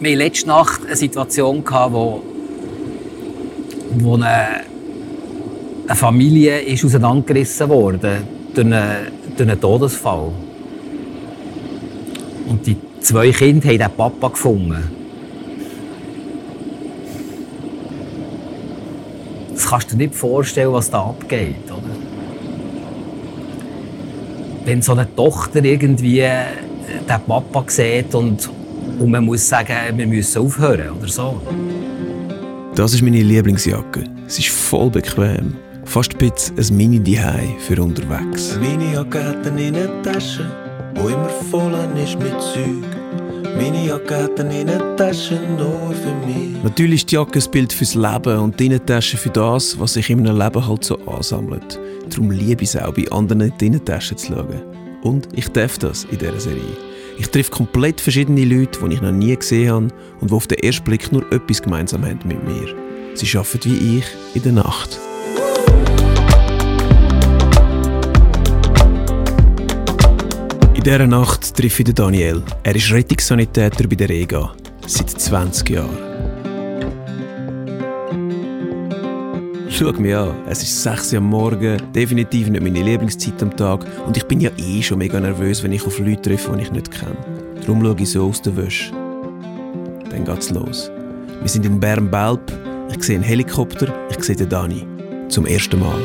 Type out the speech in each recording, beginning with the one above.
Wir hatten letzte Nacht eine Situation, wo, wo eine, eine Familie ist auseinandergerissen wurde durch einen, durch einen Todesfall. Und die zwei Kinder haben den Papa gefunden. Das kannst du dir nicht vorstellen, was da abgeht. Oder? Wenn so eine Tochter irgendwie den Papa sieht und, und man muss sagen, wir müssen aufhören oder so. Das ist meine Lieblingsjacke. Sie ist voll bequem. Fast ein bisschen ein mini dihei für unterwegs. Meine Jacke hat eine Innentasche, wo immer voll ist mit Zeug. Meine Jacke hat eine Innentasche nur für mich. Natürlich ist die Jacke ein Bild fürs Leben und die Innentasche für das, was sich in einem Leben halt so ansammelt. Darum liebe ich es auch, bei anderen in die Innentasche zu schauen. Und ich darf das in dieser Serie. Ich treffe komplett verschiedene Leute, die ich noch nie gesehen habe und die auf den ersten Blick nur etwas gemeinsam haben mit mir. Sie arbeiten wie ich in der Nacht. In dieser Nacht treffe ich Daniel. Er ist Rettungssanitäter bei der Rega. Seit 20 Jahren. Schau mich an, es ist 6 Uhr am Morgen, definitiv nicht meine Lieblingszeit am Tag und ich bin ja eh schon mega nervös, wenn ich auf Leute treffe, die ich nicht kenne. Darum schaue ich so aus der Wäsche. Dann geht's los. Wir sind in Bern-Belp, ich sehe einen Helikopter, ich sehe den Dani. Zum ersten Mal.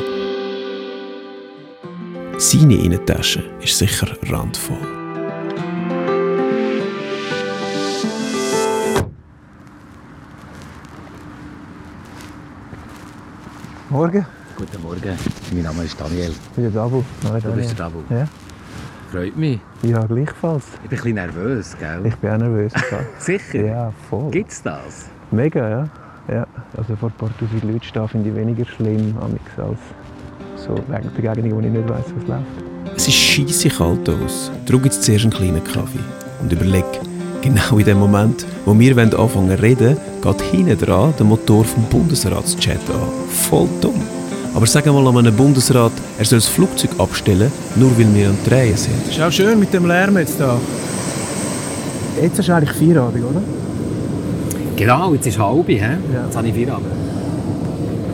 Seine Innentasche ist sicher randvoll. Morgen, Guten Morgen, mein Name ist Daniel. ich bin der Dabu. Hallo, Du bist der. Dabu. Ja, Freut mich. ja, gleichfalls. Ich bin ein bisschen nervös, gell? Ich bin auch nervös. Sicher? ja, voll. Gibt's das? Mega, ja. ja. Also vor ein paar tausend Leuten stehen finde ich weniger schlimm als so wegen Begegnungen, wo ich nicht weiss, was läuft. Es ist scheisse kalt aus. Darum gibt es zuerst einen kleinen Kaffee. Und überleg, genau in dem Moment, wo wir anfangen zu reden, geht hinten dran der Motor vom Bundesratschat an. Voll dumm. Aber sag mal an einem Bundesrat, er soll das Flugzeug abstellen, nur weil wir am Drehen sind. Ist auch schön mit dem Lärm jetzt da. Jetzt ist eigentlich Feierabend, oder? Genau, jetzt ist halb, he? Ja. Jetzt habe ich Feierabend.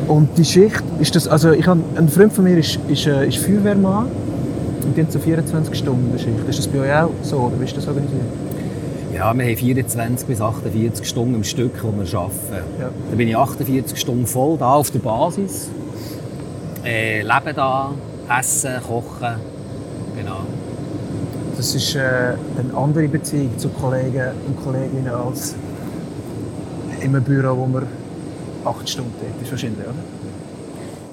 Und die Schicht, ist das, also ich habe, ein Freund von mir ist, ist, äh, ist Feuerwehrmann und die haben so 24 Stunden Schicht. Ist das bei euch auch so, oder wie ist das organisiert? Ja, wir haben 24 bis 48 Stunden am Stück, die wir arbeiten. Ja. Da bin ich 48 Stunden voll da auf der Basis. Äh, lebe da, essen, kochen. Genau. Das ist äh, eine andere Beziehung zu Kollegen und Kolleginnen als in einem Büro, wo man acht Stunden. Das ist wahrscheinlich, oder?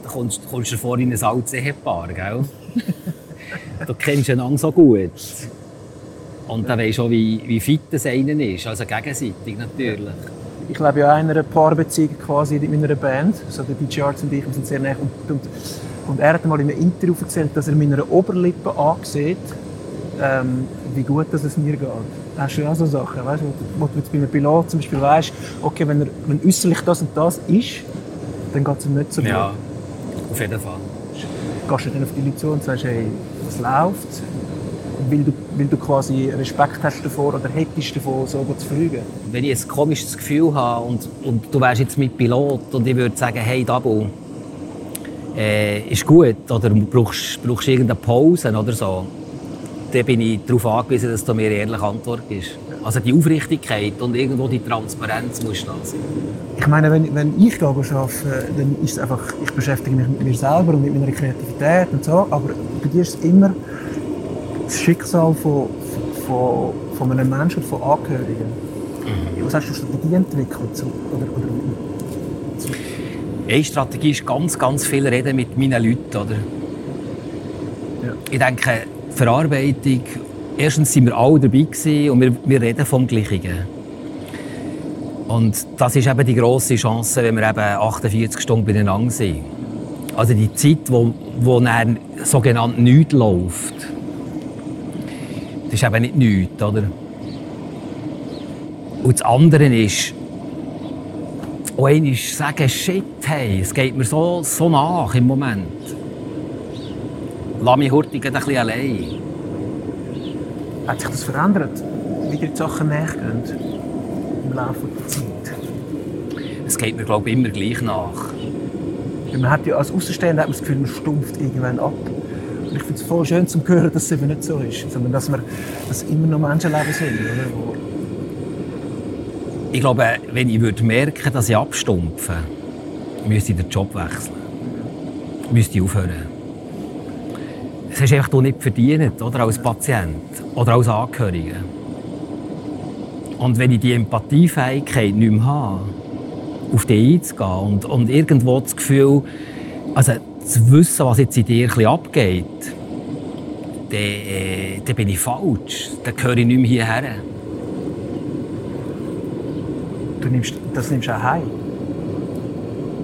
Da kommst, kommst du vor in ein altes Ehepaar, gell? du kennst einander so gut. Und dann weisst du auch, wie, wie fit das einer ist. Also gegenseitig natürlich. Ich lebe ja in einer Paarbeziehung quasi in meiner Band. So der DJ Arts und ich, wir sind sehr nah. Und, und, und er hat mal in einem Interview erzählt, dass er meiner Oberlippe ansieht, ähm, wie gut dass es mir geht. Hast du ja auch so Sachen, weißt, wo, du- wo du jetzt bei einem Pilot zum Beispiel weißt, okay, wenn, er, wenn äußerlich das und das ist, dann geht es ihm nicht so gut. Ja, auf jeden Fall. Gehst du dann auf die Leute zu und sagst, hey, was läuft? Weil du, weil du quasi Respekt hast davor oder hättest davor, so zu fliegen. Wenn ich ein komisches Gefühl habe und, und du wärst jetzt mit Pilot und ich würde sagen, hey Dabu, äh, ist gut oder brauchst, brauchst irgendeine Pause oder so, dann bin ich darauf angewiesen, dass du mir ehrlich Antwort gibst. Also die Aufrichtigkeit und irgendwo die Transparenz muss da sein. Ich meine, wenn, wenn ich gehe arbeite, dann ist es einfach, ich beschäftige mich mit mir selber und mit meiner Kreativität und so, aber bei dir ist es immer das Schicksal von, von, von einem Menschen und von Angehörigen. Was hast du für Strategie entwickelt? So, oder, oder, Eine Strategie ist ganz, ganz viel reden mit meinen Leuten. Oder? Ja. Ich denke, Verarbeitung, erstens sind wir alle dabei gewesen und wir, wir reden vom Gleichen. Und das ist eben die grosse Chance, wenn wir eben 48 Stunden beieinander sind. Also die Zeit, wo, wo dann sogenannt nichts läuft, das ist eben nicht nichts, oder? Und das andere ist, auch einmal sagen, shit, hey, es geht mir so, so nach im Moment. Lass mich hurtig ein bisschen allein. hat sich das verändert, wie dir die Sachen nachgehen? im Laufe der Zeit? Es geht mir, glaube ich, immer gleich nach. Man hat ja als Außenstehender hat man das Gefühl, man stumpft irgendwann ab. Ich finde es voll schön zu hören, dass es eben nicht so ist, sondern dass wir dass immer noch Menschenleben sind. Oder? Ich glaube, wenn ich würde merken dass ich abstumpfe, müsste ich den Job wechseln. Müsste ich aufhören. Es hast einfach nicht verdient, oder? Als Patient oder als Angehöriger. Und wenn ich die Empathiefähigkeit nicht mehr habe, auf dich einzugehen und, und irgendwo das Gefühl, also zu wissen, was jetzt in dir ein bisschen abgeht, dann, äh, dann bin ich falsch. Dann gehöre ich nicht mehr hierher. du nimmst, das nimmst du auch heim.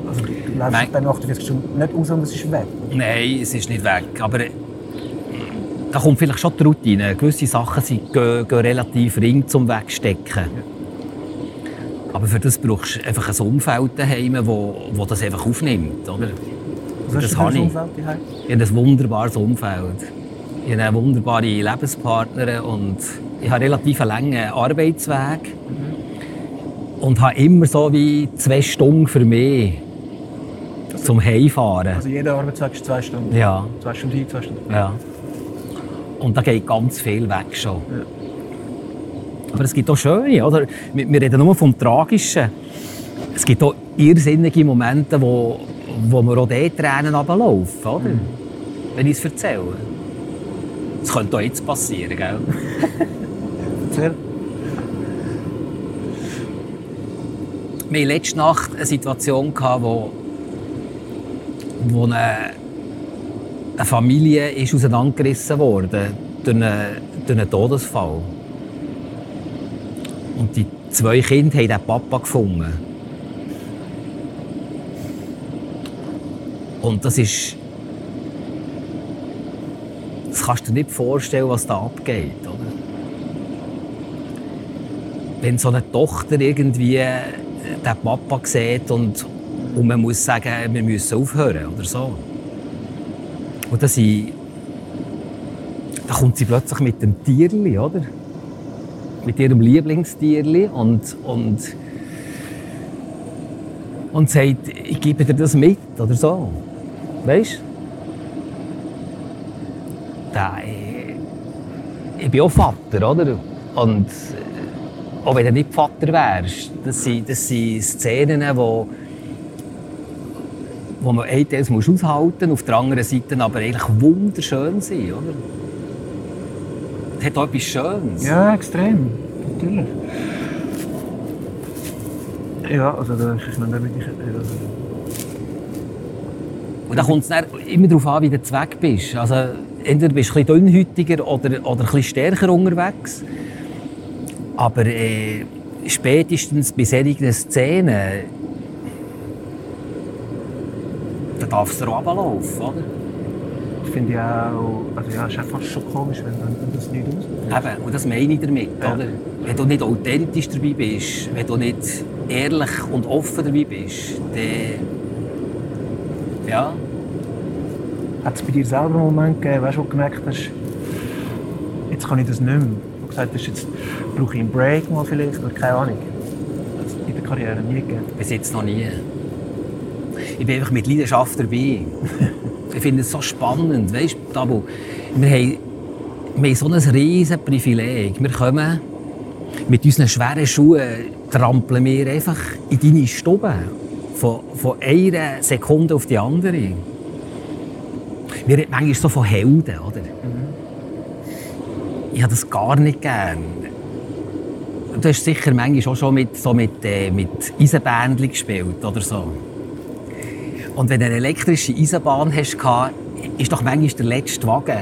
Also, du läufst Nein. dann 48 Stunden nicht raus und es ist weg. Nein, es ist nicht weg. Aber äh, da kommt vielleicht schon die Routine. Gewisse Sachen sind, gehen, gehen relativ ring zum Wegstecken. Aber für das brauchst du einfach ein Umfeld daheim, wo, wo das einfach aufnimmt. Oder? Was Das habe ich. Umfeld daheim? Ich habe ein wunderbares Umfeld. Ich habe wunderbare Lebenspartnerin und ich habe relativ einen langen Arbeitsweg. Und habe immer so wie zwei Stunden für mich zum Heimfahren. Also jeder Arbeitstag ist zwei Stunden. Ja. Zwei Stunden hin, zwei Stunden. Ja. Und da geht ganz viel weg schon. Aber es gibt auch schöne, oder? Wir, wir reden nur vom Tragischen. Es gibt auch irrsinnige Momente, wo, wo mir auch die Tränen runterlaufen, oder? Wenn ich es erzähle. Das könnte auch jetzt passieren, gell? Erzähl. Wir hatten letzte Nacht eine Situation, wo, wo eine, eine Familie ist auseinandergerissen wurde durch einen, durch einen Todesfall. Und die zwei Kinder haben den Papa gefunden. Und das ist. Das kannst du dir nicht vorstellen, was da abgeht. Oder? Wenn so eine Tochter irgendwie äh, den Papa sieht und, und man muss sagen, wir müssen aufhören oder so. Und dann, sie, dann kommt sie plötzlich mit dem Tierli, oder? Mit ihrem Lieblingstierli und, und, und sagt, ich gebe dir das mit oder so. Weißt du? Ich, ich bin auch Vater, oder? Und äh, auch wenn du nicht Vater wärst, das sind, das sind Szenen, wo, wo man einerseits muss aushalten muss, auf der anderen Seite aber eigentlich wunderschön sind, oder? Es hat auch etwas Schönes. Ja, extrem. Natürlich. Ja, also da ist nicht wirklich... Also, da kommt es immer darauf an, wie du weg bist. Also, entweder bist du ein bisschen dünnhäutiger oder, oder ein bisschen stärker unterwegs. Aber äh, spätestens bei solchen Szenen, da darf es runterlaufen, oder? ich finde ja auch... Also ja, es ist fast schon komisch, wenn, wenn das nicht aus... Eben, und das meine ich damit, Ja. oder? Wenn du nicht authentisch dabei bist, wenn du nicht ehrlich und offen dabei bist, dann... Ja, Hat es bei dir selber einen Moment gegeben, weißt, wo du gemerkt hast, jetzt kann ich das nicht mehr? Du gesagt hast, jetzt brauche ich einen Break mal vielleicht, oder keine Ahnung. Hat es in der Karriere nie gegeben. bis jetzt noch nie. Ich bin einfach mit Leidenschaft dabei. ich finde es so spannend. Weißt du, Tabu, wir haben, wir haben so ein riesiges Privileg. Wir kommen mit unseren schweren Schuhen, trampeln wir einfach in deine Stube. Von, von einer Sekunde auf die andere. Wir reden manchmal so von Helden, oder? Ich habe das gar nicht gern. Du hast sicher manchmal auch schon mit, so mit, äh, mit Eisenbändchen gespielt oder so. Und wenn du eine elektrische Eisenbahn hast, ist doch manchmal der letzte Wagen.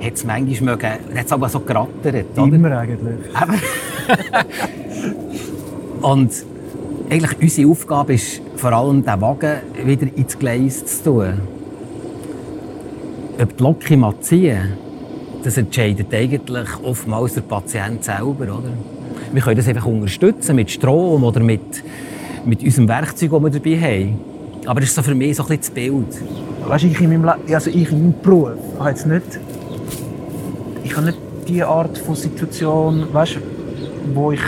Hat es manchmal mögen, hat es aber so gerattert, oder? Immer eigentlich. Und eigentlich unsere Aufgabe ist vor allem, den Wagen wieder ins Gleis zu tun. Ob die Lok mal ziehen, das entscheidet eigentlich oftmals der Patient selber. Oder? Wir können das einfach unterstützen mit Strom oder mit, mit unserem Werkzeug, das wir dabei haben. Aber das ist so für mich so ein bisschen das Bild. Weißt ich in meinem, Le also ich in meinem Beruf habe jetzt nicht, ich habe nicht die Art von Situation, weißt wo ich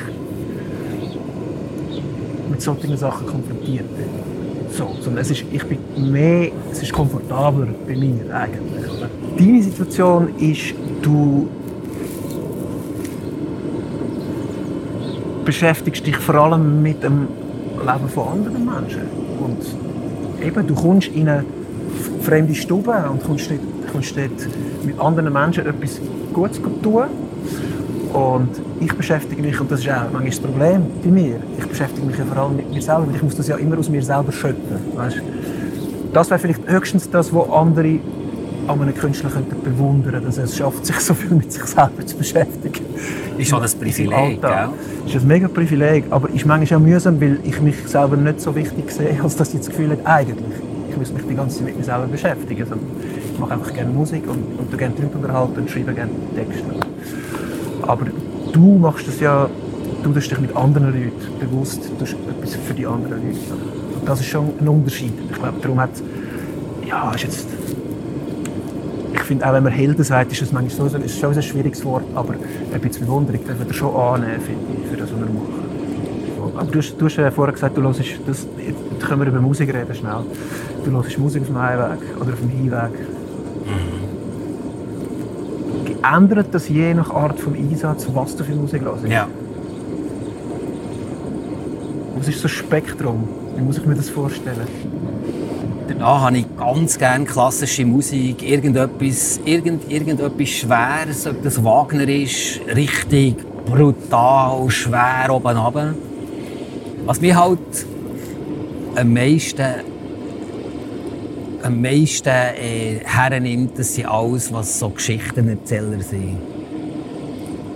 mit solchen Sachen konfrontiert bin. So, sondern es ist, ich bin mehr, es ist komfortabler bei mir eigentlich. Deine Situation ist, du beschäftigst dich vor allem mit dem Leben von anderen Menschen. Und eben, du kommst in eine fremde Stube und kommst dort, kommst dort mit anderen Menschen etwas Gutes tun. Und ich beschäftige mich, und das ist auch manchmal das Problem bei mir, ich beschäftige mich ja vor allem mit mir selber, weil ich muss das ja immer aus mir selber schöpfen. Weißt? Das wäre vielleicht höchstens das, was andere an einem Künstler könnten bewundern dass er es schafft, sich so viel mit sich selber zu beschäftigen. Ist schon ein Privileg, gell? Ist ein mega Privileg, aber ist manchmal auch mühsam, weil ich mich selber nicht so wichtig sehe, als dass ich das Gefühl habe, eigentlich, ich muss mich die ganze Zeit mit mir selber beschäftigen. Also, ich mache einfach gerne Musik und, und gerne Leute unterhalten und schreibe gerne Texte. Aber du machst das ja, du tust dich mit anderen Leuten bewusst, du tust etwas für die anderen Leute. Und das ist schon ein Unterschied. Ich glaube, darum hat, ja, ist jetzt ich finde, auch wenn man Helden sagt, ist das manchmal so, ist schon ein schwieriges Wort, aber ein bisschen Bewunderung darf man schon annehmen, finde ich, für das, was er macht. Aber du hast, du hast äh, vorher gesagt, du hörst, das, jetzt können wir über Musik reden, schnell. Du hörst Musik auf dem Heimweg oder auf dem Hinweg. Ändert das je nach Art des Einsatz, was du für Musik hörst? Ja. Was ist so ein Spektrum? Wie muss ich mir das vorstellen? Danach habe ich ganz gerne klassische Musik, irgendetwas, irgend, irgendetwas Schweres, ob das Wagner ist, richtig brutal, schwer oben runter. Was mich halt am meisten, am meisten äh, hernimmt, das sind alles, was so Geschichtenerzähler sind.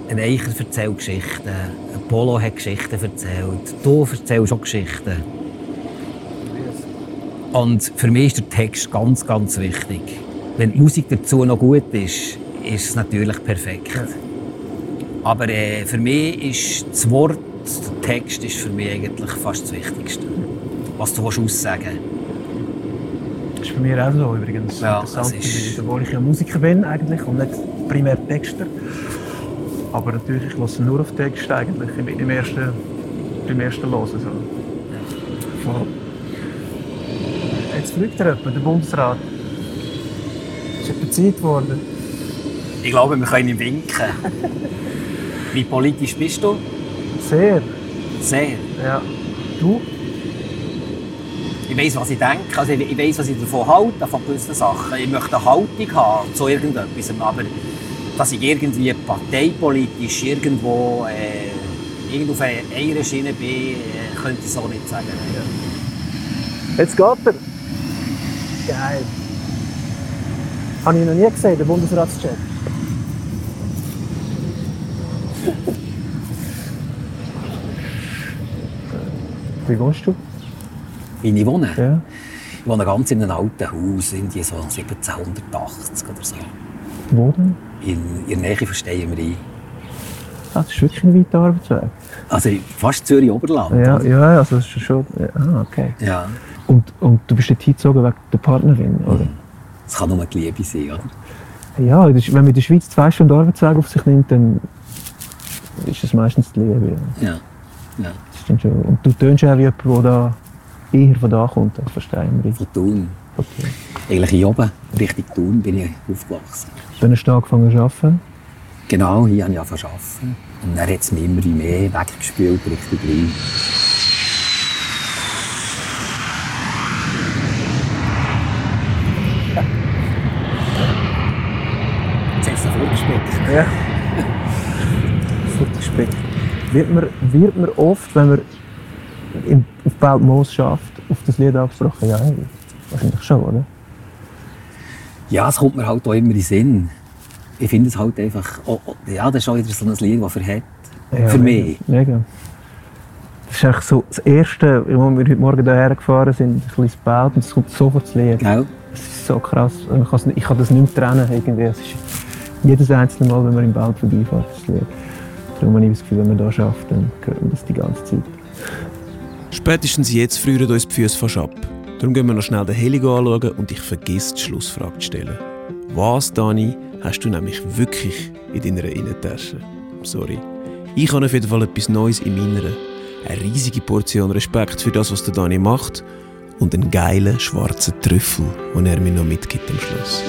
Ein Eicher erzählt Geschichten, ein Polo hat Geschichten erzählt, du erzählst auch Geschichten. Und für mich ist der Text ganz, ganz wichtig. Wenn die Musik dazu noch gut ist, ist es natürlich perfekt. Aber äh, für mich ist das Wort, der Text ist für mich eigentlich fast das Wichtigste. Was du aussagen willst. Das ist bei mir auch so übrigens. Ja, Interessant, ist- obwohl ich ja Musiker bin eigentlich und nicht primär Texter. Aber natürlich, ich höre nur auf Text eigentlich im, ersten, beim ersten Hören. So. Jetzt fliegt er jemand, der Bundesrat. Ist etwa Zeit geworden? Ich glaube, wir können ihm winken. Wie politisch bist du? Sehr, Sehr. ja. Du? Ich weiß, was ich denke. Also ich ich weiß, was ich davon halte, von gewissen Sachen. Ich möchte eine Haltung haben zu irgendetwas. Aber dass ich irgendwie parteipolitisch irgendwo äh, irgendwo auf einer Schiene bin, äh, könnte ich so nicht sagen. Jetzt geht er. Geil. Habe ich noch nie gesehen, der Bundesratschef. Wie wohnst du? Wie ich wohne? Ja. Ich wohne ganz in einem alten Haus, irgendwie so 1780 oder so. Wo denn? In, in der Nähe von Steinmrei. Ah, das ist wirklich ein weiter Arbeitsweg. Also fast Zürich-Oberland. Ja, ja, also das ist schon... Ja, ah, okay. ja. Und, und du bist dort hingezogen wegen der Partnerin, oder? Das kann nur die Liebe sein, oder? Ja, wenn man in der Schweiz zwei Stunden Arbeitsweg auf sich nimmt, dann ist das meistens die Liebe. Ja. Ja. ja. Das stimmt schon. Und du tönst auch wie jemand, der da eher von da kommt, als von Steinbrück. Von Thun. Okay. Eigentlich hier oben, Richtung Thun, bin ich aufgewachsen. Dann hast du angefangen zu arbeiten. Genau, hier habe ich angefangen zu arbeiten. Und dann hat es mich immer mehr weggespielt, Richtung Rhein. Jetzt es noch vorgespeckt. Ja. Futterspeck. Wird man, wird man oft, wenn man im, auf Beltmoos schafft, auf das Lied angesprochen? Ja, wahrscheinlich schon, oder? Ja, es kommt mir halt auch immer in den Sinn. Ich finde es halt einfach, oh, oh, ja, das ist auch wieder so ein Lied, das verhält. Ja, Für mega, mich. Mega. Das ist eigentlich so das Erste, als wir heute Morgen hierher gefahren sind, ein bisschen Belt und es kommt sofort das Lied. Gell? Das ist so krass. Ich, kann das nicht mehr trennen. Irgendwie. Es ist jedes einzelne Mal, wenn man im Belt vorbeifährt, das Lied. Darum habe ich das Gefühl, wenn man hier schafft, dann hört man das die ganze Zeit. Spätestens jetzt frieren uns die Füße fast ab. Darum gehen wir noch schnell den Heligo anschauen und ich vergiss die Schlussfrage zu stellen. Was, Dani, hast du nämlich wirklich in deiner Innentasche? Sorry. Ich habe auf jeden Fall etwas Neues in meiner. eine riesige Portion Respekt für das, was der Dani macht und einen geilen schwarzen Trüffel, den er mir noch mitgibt am Schluss.